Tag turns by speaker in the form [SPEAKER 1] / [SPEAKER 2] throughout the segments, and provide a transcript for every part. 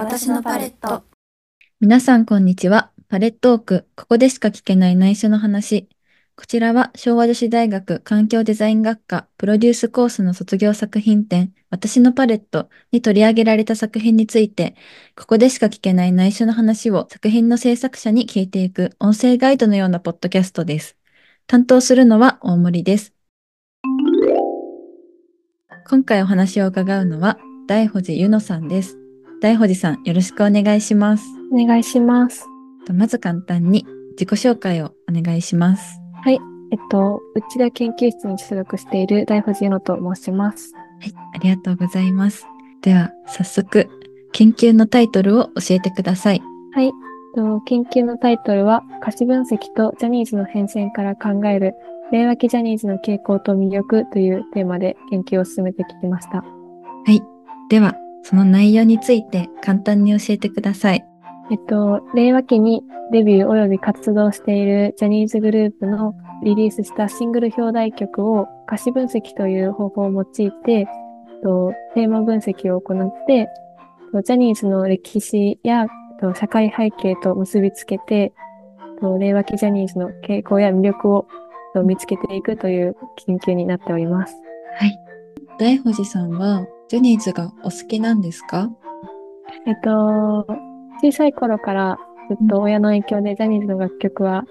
[SPEAKER 1] 私のパレット。
[SPEAKER 2] 皆さん、こんにちは。パレットーク、ここでしか聞けない内緒の話。こちらは昭和女子大学環境デザイン学科プロデュースコースの卒業作品展、私のパレットに取り上げられた作品について、ここでしか聞けない内緒の話を作品の制作者に聞いていく音声ガイドのようなポッドキャストです。担当するのは大森です。今回お話を伺うのは、大保寺ゆのさんです。大保寺さん、よろしくお願いします。
[SPEAKER 3] お願いします。
[SPEAKER 2] とまず簡単に自己紹介をお願いします。
[SPEAKER 3] はい。えっと、内田研究室に所属している大藤ゆのと申します。
[SPEAKER 2] はい、ありがとうございます。では、早速、研究のタイトルを教えてください。
[SPEAKER 3] はい。えっと研究のタイトルは、可視分析とジャニーズの変遷から考える、令和期ジャニーズの傾向と魅力というテーマで研究を進めてきました。
[SPEAKER 2] はい。では、その内容について簡単に教えてください。
[SPEAKER 3] えっと、令和期にデビュー及び活動しているジャニーズグループのリリースしたシングル表題曲を可視分析という方法を用いて、えっとテーマ分析を行って、えっとジャニーズの歴史やえっと社会背景と結びつけて、えっと令和期ジャニーズの傾向や魅力をえっと見つけていくという研究になっております。
[SPEAKER 2] はい。大保寺さんは、ジャニーズがお好きなんですか？
[SPEAKER 3] えっと、小さい頃からずっと親の影響でジャニーズの楽曲は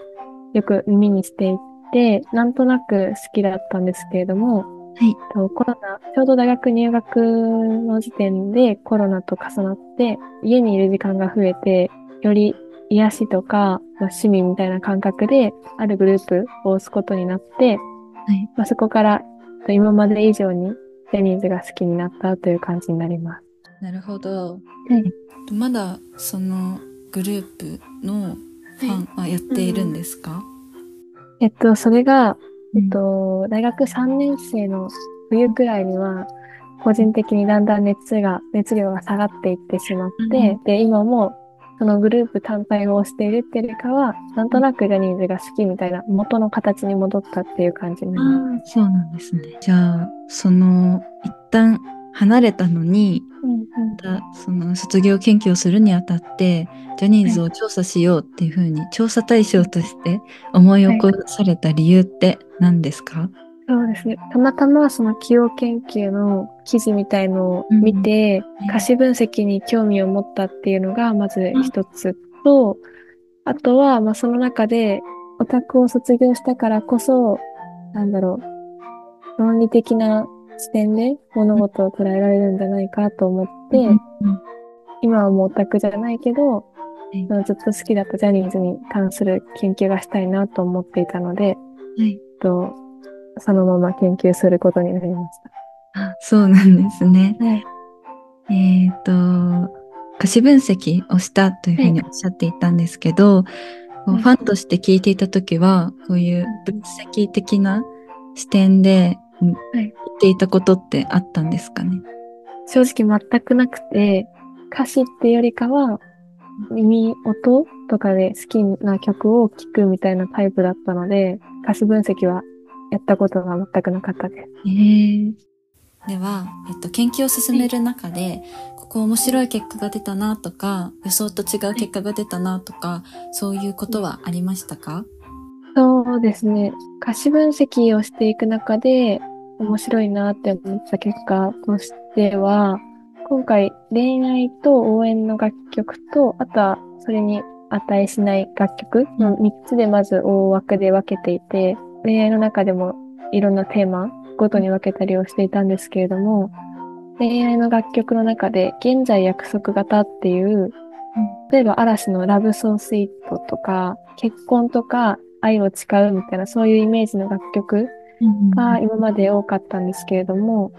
[SPEAKER 3] よく耳にしていて、なんとなく好きだったんですけれども、
[SPEAKER 2] はい。
[SPEAKER 3] とコロナ、ちょうど大学入学の時点でコロナと重なって、家にいる時間が増えて、より癒しとか、まあ趣味みたいな感覚で、あるグループを押すことになって、
[SPEAKER 2] はい。
[SPEAKER 3] まあ、そこからと今まで以上にジャニーズが好きになったという感じになります。
[SPEAKER 2] なるほど。
[SPEAKER 3] はい。
[SPEAKER 2] まだそのグループのファンはやっているんですか、
[SPEAKER 3] えっと、それが、
[SPEAKER 2] うん
[SPEAKER 3] えっと、大学3年生の冬くらいには、個人的にだんだん熱が、熱量が下がっていってしまって、
[SPEAKER 2] うん
[SPEAKER 3] で、今も、そのグループ単体を推しているっていうよりかは、なんとなくジャニーズが好きみたいな元の形に戻ったっていう感じになります。
[SPEAKER 2] ああ、そうなんですね。じゃあ、その、一旦離れたのに、
[SPEAKER 3] うんうん
[SPEAKER 2] またその卒業研究をするにあたって、ジャニーズを調査しようっていうふうに、調査対象として思い起こされた理由って何ですか、
[SPEAKER 3] そうですね。たまたまその起用研究の記事みたいのを見て、
[SPEAKER 2] うん
[SPEAKER 3] 可視分析に興味を持ったっていうのがまず一つと、あとは、まあその中でオタクを卒業したからこそ、なんだろう、論理的な視点で物事を捉えられるんじゃないかと思って、
[SPEAKER 2] うん
[SPEAKER 3] 今はもうオタクじゃないけど、
[SPEAKER 2] い。
[SPEAKER 3] そのずっと好きだったジャニーズに関する研究がしたいなと思っていたので、
[SPEAKER 2] はい。
[SPEAKER 3] えっと、そのまま研究することになりました。
[SPEAKER 2] あそうなんですね。
[SPEAKER 3] はい。
[SPEAKER 2] えっ、と、可視分析をしたというふうにおっしゃっていたんですけど、
[SPEAKER 3] はい
[SPEAKER 2] ファンとして聞いていたときは、こういう分析的な視点で、言っていたことってあったんですかね？
[SPEAKER 3] 正直全くなくて、歌詞ってよりかは、耳音とかで好きな曲を聴くみたいなタイプだったので、歌詞分析はやったことが全くなかったです。
[SPEAKER 2] えーでは、えっと、研究を進める中で、ここ面白い結果が出たなとか、予想と違う結果が出たなとか、そういうことはありましたか？
[SPEAKER 3] そうですね。歌詞分析をしていく中で面白いなって思った結果としては、今回恋愛と応援の楽曲と、あとはそれに値しない楽曲の3つでまず大枠で分けていて、恋愛の中でもいろんなテーマごとに分けたりをしていたんですけれども、恋愛の楽曲の中で現在約束型っていう、例えば嵐のラブソースイートとか、結婚とか愛を誓うみたいなそういうイメージの楽曲が今まで多かったんですけれども、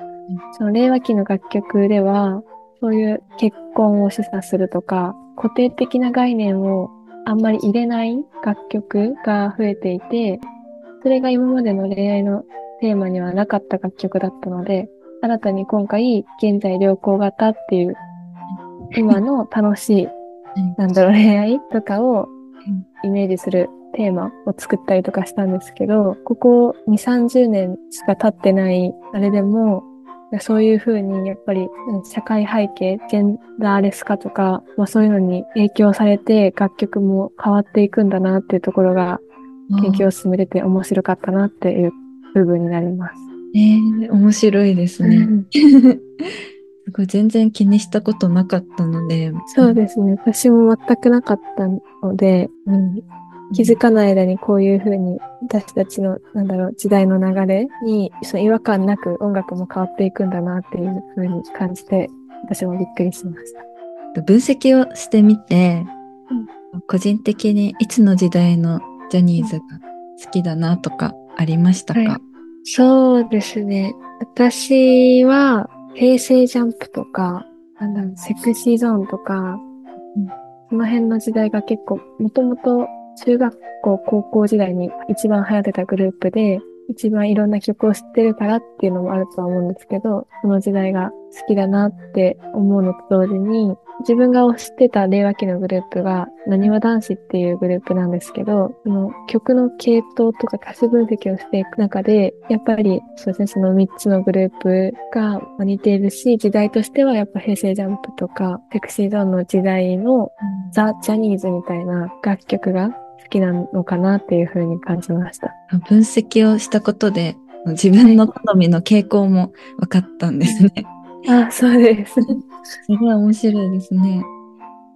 [SPEAKER 3] その令和期の楽曲では、そういう結婚を示唆するとか、固定的な概念をあんまり入れない楽曲が増えていて、それが今までの恋愛のテーマにはなかった楽曲だったので、新たに今回、現在良好型っていう、今の楽しい、なんだろう、恋愛とかをイメージするテーマを作ったりとかしたんですけど、ここ2、30年しか経ってないあれでも、そういうふうに、やっぱり社会背景、ジェンダーレス化とか、まあそういうのに影響されて楽曲も変わっていくんだなっていうところが、研究を進めてて面白かったなっていう部分になります。
[SPEAKER 2] えー、面白いですね。すごい全然気にしたことなかったので。
[SPEAKER 3] そうですね。私も全くなかったので、うん、気づかない間にこういうふうに私たちの、なんだろう、時代の流れにその違和感なく音楽も変わっていくんだなっていうふうに感じて、私もびっくりしました。
[SPEAKER 2] 分析をしてみて、うん、個人的にいつの時代のジャニーズが好きだなとかありましたか、はい、
[SPEAKER 3] そうですね。私は平成ジャンプとか、なんだろう、セクシーゾーンとか、うん、その辺の時代が結構、もともと中学校、高校時代に一番流行ってたグループで、一番いろんな曲を知ってるからっていうのもあるとは思うんですけど、その時代が好きだなって思うのと同時に、自分が知ってた令和期のグループが、なにわ男子っていうグループなんですけど、その曲の系統とか歌詞分析をしていく中で、やっぱりそうですね、その3つのグループが似ているし、時代としてはやっぱ平成ジャンプとか、セクシーゾーンの時代のザ・ジャニーズみたいな楽曲がきなのかなっていうふうに感じました。
[SPEAKER 2] 分析をしたことで、自分の好みの傾向も分かったんですね。
[SPEAKER 3] あ、そうです。す
[SPEAKER 2] ごい面白いですね。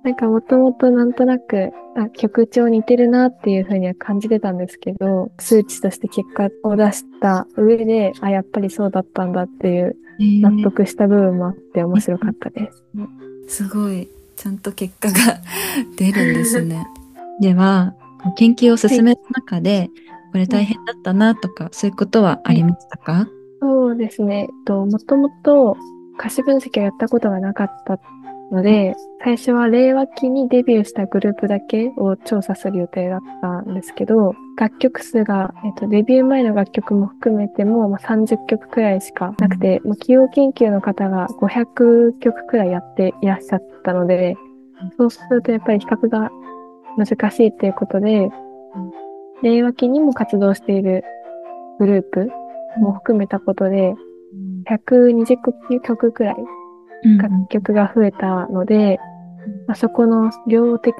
[SPEAKER 3] なんかもともとなんとなくあ曲調似てるなっていうふうには感じてたんですけど、数値として結果を出した上で、あ、やっぱりそうだったんだっていう納得した部分もあって面白かったです。
[SPEAKER 2] えー、すごい、ちゃんと結果が 出るんですね。では、研究を進める中で、はい、これ大変だったなとか、そういうことはありましたか、はい、
[SPEAKER 3] そうですね。ともともと歌詞分析をやったことがなかったので、最初は令和期にデビューしたグループだけを調査する予定だったんですけど、楽曲数が、えっと、デビュー前の楽曲も含めても、まあ、30曲くらいしかなくて、うん、企業研究の方が500曲くらいやっていらっしゃったので、そうするとやっぱり比較が難しいっていうことで、令和期にも活動しているグループも含めたことで、120曲くらい楽曲が増えたので、まあ、そこの量的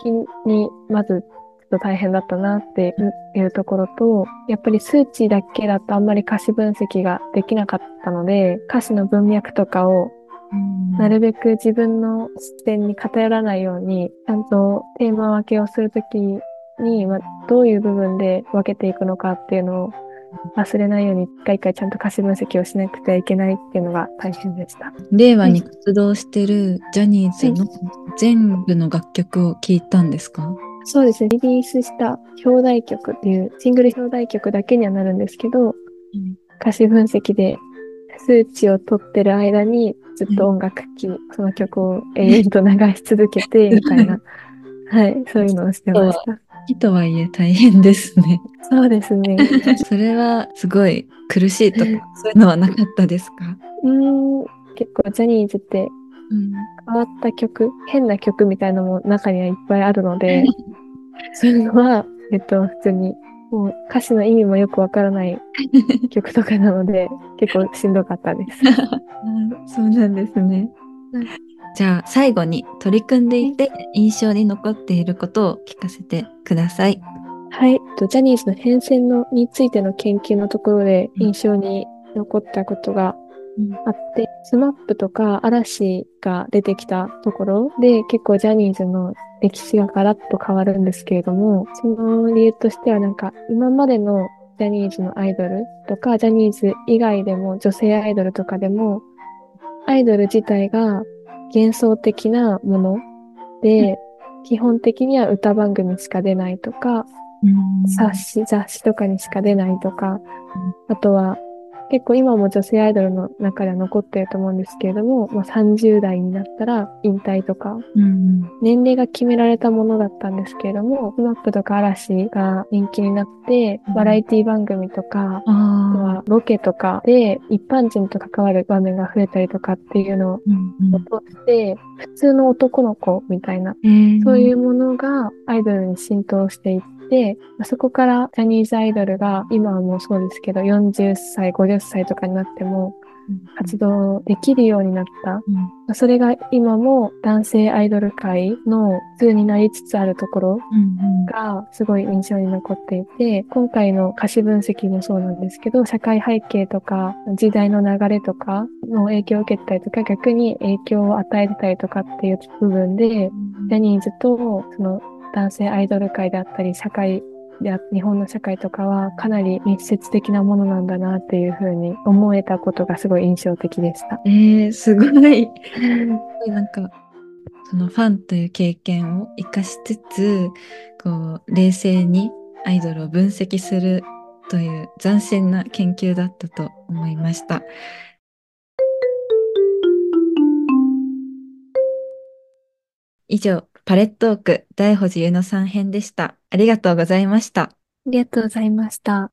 [SPEAKER 3] にまずちょっと大変だったなっていうところと、やっぱり数値だけだとあんまり歌詞分析ができなかったので、歌詞の文脈とかをなるべく自分の視点に偏らないように、ちゃんとテーマ分けをするときに、まあ、どういう部分で分けていくのかっていうのを忘れないように一回一回ちゃんと歌詞分析をしなくてはいけないっていうのが大変でした。
[SPEAKER 2] 令和に活動してるジャニーズの全部の楽曲を聴いたんですか、はい、
[SPEAKER 3] そうですね。リリースした表題曲っていうシングル表題曲だけにはなるんですけど、うん、歌詞分析で数値を取ってる間にずっと音楽聴き、うん、その曲を永遠と流し続けて、みたいな、はい、そういうのをしてました。
[SPEAKER 2] きとはいえ大変ですね。
[SPEAKER 3] そうですね。
[SPEAKER 2] それはすごい苦しいとか、そういうのはなかったですか？
[SPEAKER 3] うん、結構ジャニーズって変わった曲、変な曲みたいなのも中にはいっぱいあるので、そういうのは、えっと、普通にもう歌詞の意味もよくわからない 曲とかなので、結構しんどかったです。
[SPEAKER 2] そうなんですね。じゃあ最後に取り組んでいて印象に残っていることを聞かせてください。
[SPEAKER 3] はい。ジャニーズの変遷のについての研究のところで印象に残ったことがあって、スマップとか嵐が出てきたところで結構ジャニーズの歴史がガラッと変わるんですけれども、その理由としてはなんか今までのジャニーズのアイドルとか、ジャニーズ以外でも女性アイドルとかでも、アイドル自体が幻想的なもので、基本的には歌番組しか出ないとか、冊子、雑誌とかにしか出ないとか、あとは結構今も女性アイドルの中では残ってると思うんですけれども、まあ、30代になったら引退とか、うん、年齢が決められたものだったんですけれども、スマップとか嵐が人気になって、バラエティ番組とか、あとはロケとかで一般人と関わる場面が増えたりとかっていうのを通して、普通の男の子みたいな、そういうものがアイドルに浸透していって、で、そこからジャニーズアイドルが、今はもうそうですけど、40歳、50歳とかになっても、活動できるようになった。
[SPEAKER 2] うん。
[SPEAKER 3] それが今も男性アイドル界の普通になりつつあるところ
[SPEAKER 2] うん
[SPEAKER 3] がすごい印象に残っていて、今回の歌詞分析もそうなんですけど、社会背景とか時代の流れとかの影響を受けたりとか、逆に影響を与えてたりとかっていう部分で、ジャニーズとその男性アイドル界であったり、社会であ日本の社会とかはかなり密接的なものなんだなっていうふうに思えたことがすごい印象的でした。
[SPEAKER 2] えー、すごい。なんか、そのファンという経験を生かしつつ、こう、冷静にアイドルを分析するという斬新な研究だったと思いました。以上、パレットーク大保寺ゆのさん編でした。ありがとうございました。
[SPEAKER 3] ありがとうございました。